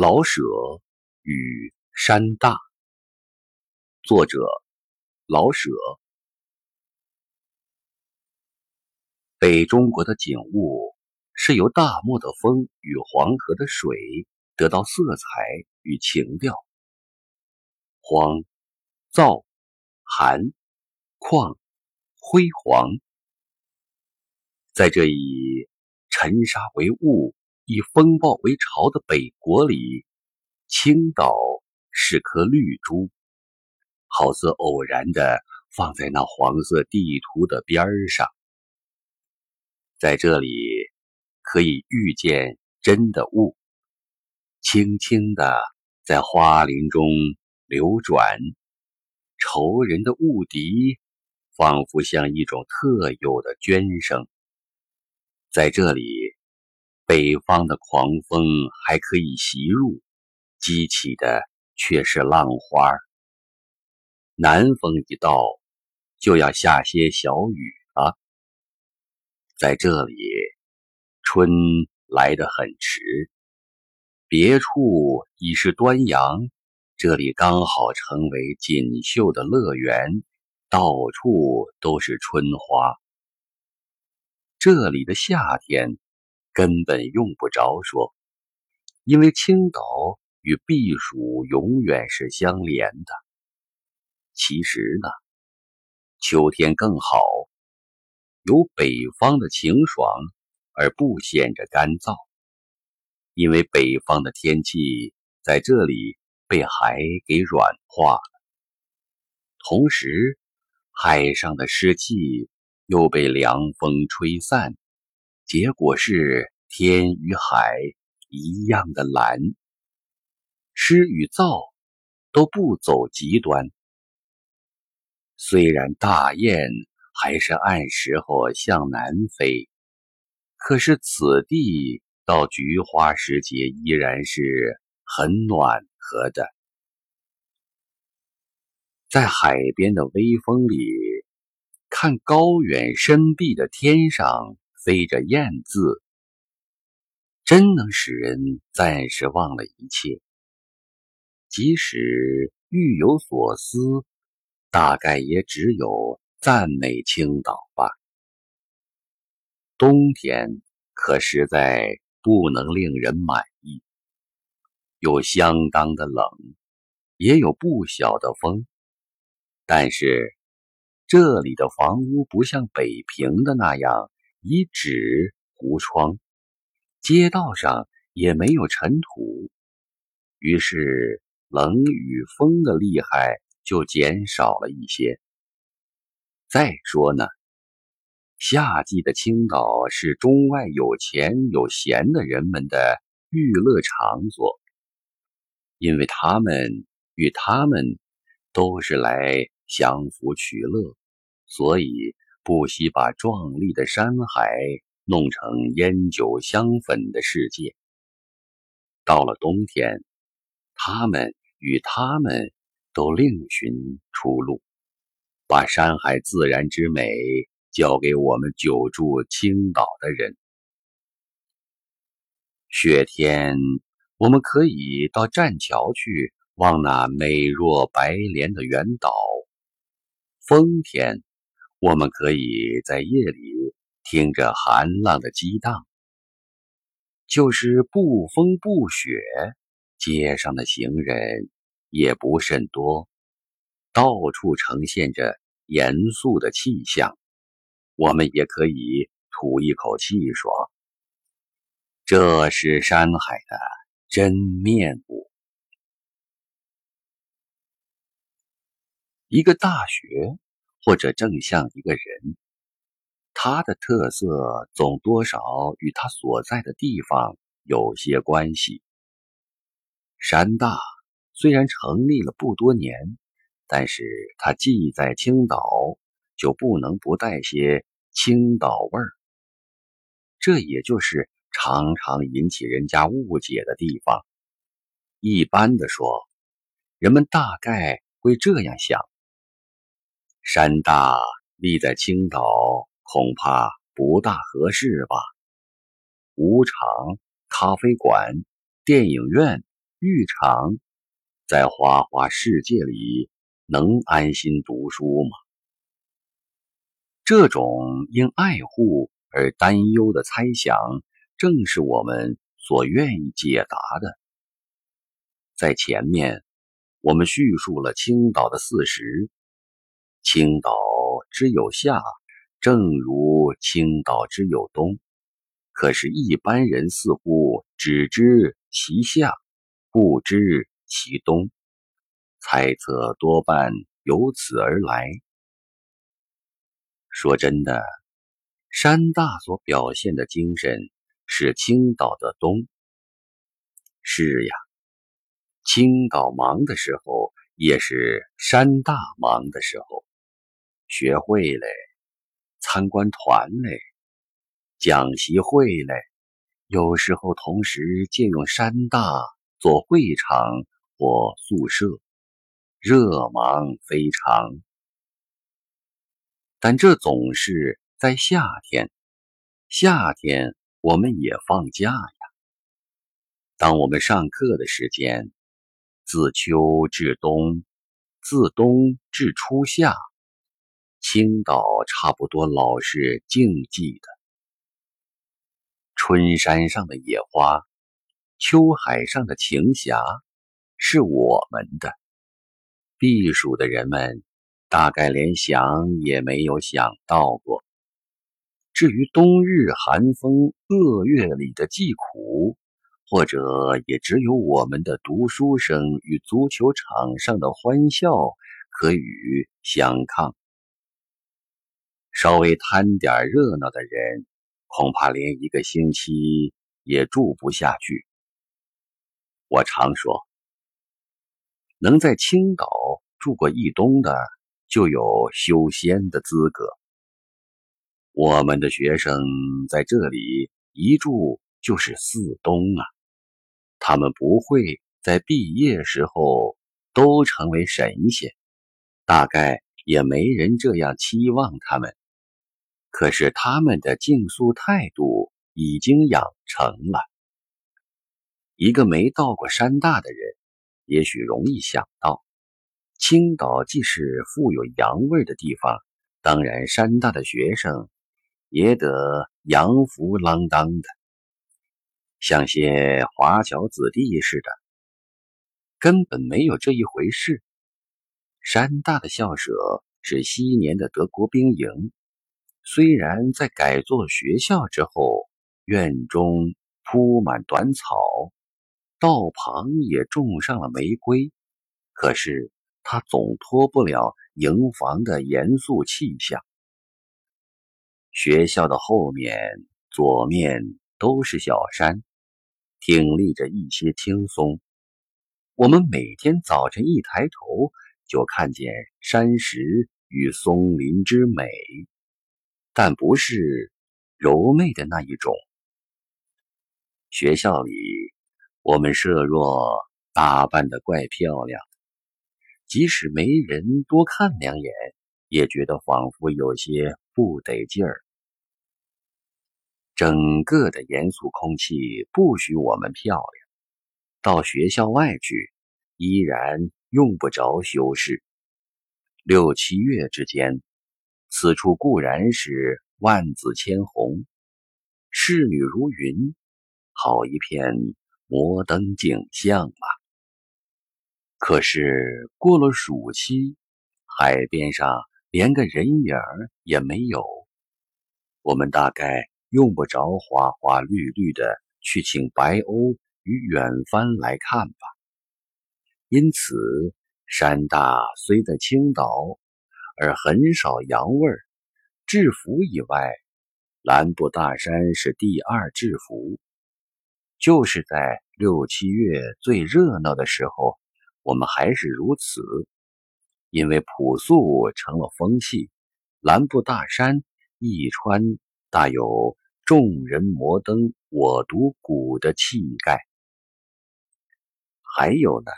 老舍与山大，作者老舍。北中国的景物是由大漠的风与黄河的水得到色彩与情调。荒、燥、寒、旷、辉煌，在这以尘沙为雾。以风暴为巢的北国里，青岛是颗绿珠，好似偶然的放在那黄色地图的边儿上。在这里可以遇见真的雾，轻轻的在花林中流转，愁人的雾笛，仿佛像一种特有的涓声。在这里。北方的狂风还可以袭入，激起的却是浪花。南风一到，就要下些小雨了。在这里，春来得很迟，别处已是端阳，这里刚好成为锦绣的乐园，到处都是春花。这里的夏天。根本用不着说，因为青岛与避暑永远是相连的。其实呢，秋天更好，有北方的晴爽，而不显着干燥。因为北方的天气在这里被海给软化了，同时海上的湿气又被凉风吹散。结果是天与海一样的蓝，湿与燥都不走极端。虽然大雁还是按时候向南飞，可是此地到菊花时节依然是很暖和的。在海边的微风里，看高远深碧的天上。飞着燕字，真能使人暂时忘了一切。即使欲有所思，大概也只有赞美青岛吧。冬天可实在不能令人满意，有相当的冷，也有不小的风。但是这里的房屋不像北平的那样。以纸糊窗，街道上也没有尘土，于是冷与风的厉害就减少了一些。再说呢，夏季的青岛是中外有钱有闲的人们的娱乐场所，因为他们与他们都是来享福取乐，所以。不惜把壮丽的山海弄成烟酒香粉的世界。到了冬天，他们与他们都另寻出路，把山海自然之美交给我们久住青岛的人。雪天，我们可以到栈桥去望那美若白莲的圆岛；风天。我们可以在夜里听着寒浪的激荡，就是不风不雪，街上的行人也不甚多，到处呈现着严肃的气象。我们也可以吐一口气说：“这是山海的真面目。”一个大学。或者正像一个人，他的特色总多少与他所在的地方有些关系。山大虽然成立了不多年，但是它既在青岛，就不能不带些青岛味儿。这也就是常常引起人家误解的地方。一般的说，人们大概会这样想。山大立在青岛，恐怕不大合适吧？舞场、咖啡馆、电影院浴场，在花花世界里能安心读书吗？这种因爱护而担忧的猜想，正是我们所愿意解答的。在前面，我们叙述了青岛的四时。青岛之有夏，正如青岛之有冬。可是，一般人似乎只知其夏，不知其冬。猜测多半由此而来。说真的，山大所表现的精神是青岛的冬。是呀，青岛忙的时候，也是山大忙的时候。学会嘞，参观团嘞，讲习会嘞，有时候同时借用山大做会场或宿舍，热忙非常。但这总是在夏天，夏天我们也放假呀。当我们上课的时间，自秋至冬，自冬至初夏。青岛差不多老是静寂的，春山上的野花，秋海上的晴霞，是我们的。避暑的人们大概连想也没有想到过。至于冬日寒风恶月里的疾苦，或者也只有我们的读书声与足球场上的欢笑可与相抗。稍微贪点热闹的人，恐怕连一个星期也住不下去。我常说，能在青岛住过一冬的，就有修仙的资格。我们的学生在这里一住就是四冬啊！他们不会在毕业时候都成为神仙，大概也没人这样期望他们。可是他们的竞速态度已经养成了。一个没到过山大的人，也许容易想到，青岛既是富有洋味的地方，当然山大的学生也得洋服啷当的，像些华侨子弟似的。根本没有这一回事。山大的校舍是昔年的德国兵营。虽然在改做学校之后，院中铺满短草，道旁也种上了玫瑰，可是它总脱不了营房的严肃气象。学校的后面、左面都是小山，挺立着一些青松。我们每天早晨一抬头，就看见山石与松林之美。但不是柔媚的那一种。学校里，我们设若打扮的怪漂亮，即使没人多看两眼，也觉得仿佛有些不得劲儿。整个的严肃空气不许我们漂亮，到学校外去，依然用不着修饰。六七月之间。此处固然是万紫千红，仕女如云，好一片摩登景象啊！可是过了暑期，海边上连个人影儿也没有。我们大概用不着花花绿绿的去请白鸥与远帆来看吧。因此，山大虽在青岛。而很少洋味儿。制服以外，蓝布大山是第二制服。就是在六七月最热闹的时候，我们还是如此。因为朴素成了风气，蓝布大山一穿，大有众人摩登我独古的气概。还有呢。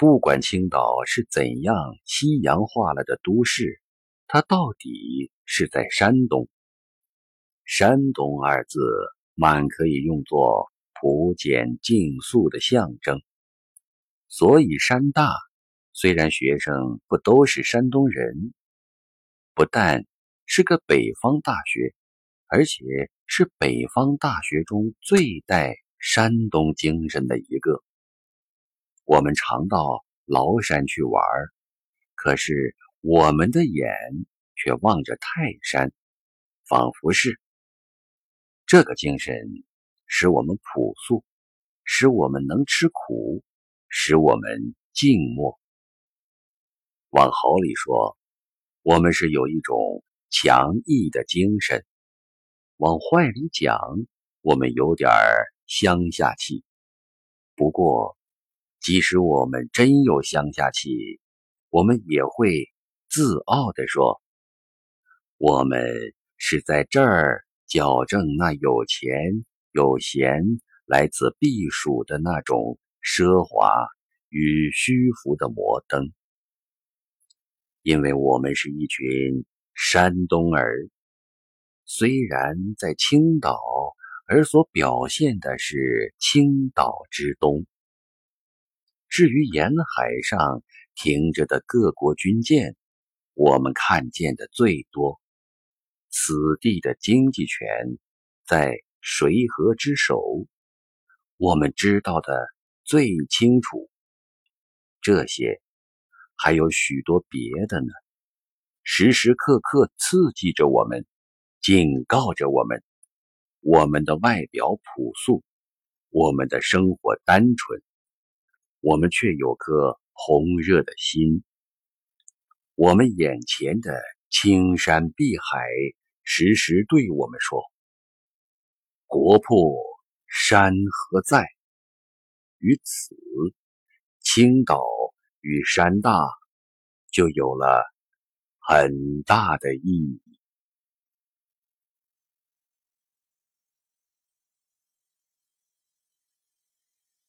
不管青岛是怎样西洋化了的都市，它到底是在山东。山东二字满可以用作朴简静肃的象征。所以，山大虽然学生不都是山东人，不但是个北方大学，而且是北方大学中最带山东精神的一个。我们常到崂山去玩，可是我们的眼却望着泰山，仿佛是这个精神使我们朴素，使我们能吃苦，使我们静默。往好里说，我们是有一种强毅的精神；往坏里讲，我们有点乡下气。不过，即使我们真有乡下气，我们也会自傲地说：“我们是在这儿矫正那有钱有闲来自避暑的那种奢华与虚浮的摩登，因为我们是一群山东儿，虽然在青岛，而所表现的是青岛之东。”至于沿海上停着的各国军舰，我们看见的最多。此地的经济权在水河之首，我们知道的最清楚。这些还有许多别的呢，时时刻刻刺激着我们，警告着我们：我们的外表朴素，我们的生活单纯。我们却有颗红热的心。我们眼前的青山碧海，时时对我们说：“国破山河在。”于此，青岛与山大就有了很大的意义。